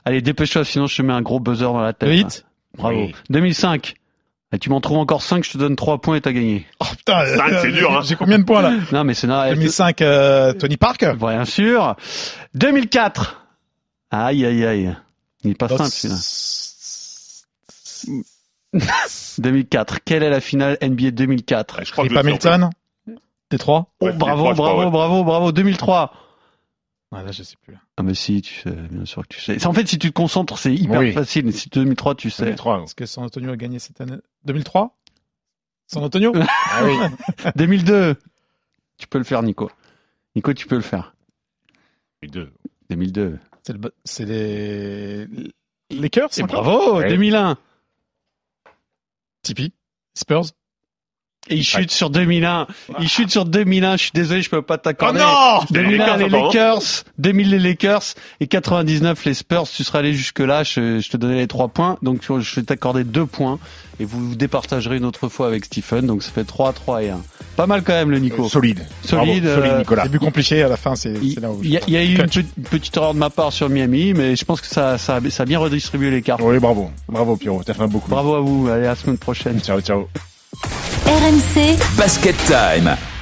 Allez, dépêche-toi, sinon je te mets un gros buzzer dans la tête. Le hit Bravo. Oui. 2005. Et tu m'en trouves encore 5, je te donne 3 points et t'as gagné. Oh putain, Cinq, c'est dur, hein. J'ai combien de points là? Non, mais c'est normal. 2005, euh, Tony Park? Bien sûr. 2004. Aïe, aïe, aïe. Il est pas Dans- simple, celui-là. 2004. Quelle est la finale NBA 2004 Je crois que Détroit Oh, Ouais, bravo, 2003, je crois, bravo, ouais. bravo, bravo. 2003. Ah, là, je sais plus. Ah, mais si, tu sais, bien sûr que tu sais. En fait, si tu te concentres, c'est hyper Oui. facile. Si 2003, tu sais. 2003. Est-ce que San Antonio a gagné cette année 2003 San Antonio Ah oui. 2002. Tu peux le faire, Nico. Nico, tu peux le faire. Les deux. 2002. C'est le- C'est les Lakers bravo, Ouais. 2001. Tipeee Spurs Et il chute sur 2001. Il chute sur 2001. Je suis désolé, je peux pas Oh t'accorder. non 2001 les Lakers, attends, Lakers, 2000 les Lakers et 99 les Spurs. Tu serais allé jusque là, je, je te donnais les trois points. Donc je vais t'accorder deux points et vous vous départagerez une autre fois avec Stephen. Donc ça fait 3, 3 et 1. Pas mal quand même le Nico. Euh, solide. Solide, Bravo, solide euh, Nicolas. Début compliqué, à la fin, c'est là où je il y, a- il y a eu une, petite erreur de ma part sur Miami, mais je pense que ça, ça, a- ça a bien redistribué les cartes. Oui, bravo. Bravo Pierrot, t'as fait un beau coup. Bravo à vous. Allez, à la semaine prochaine. Ciao, ciao. RMC Basket Time.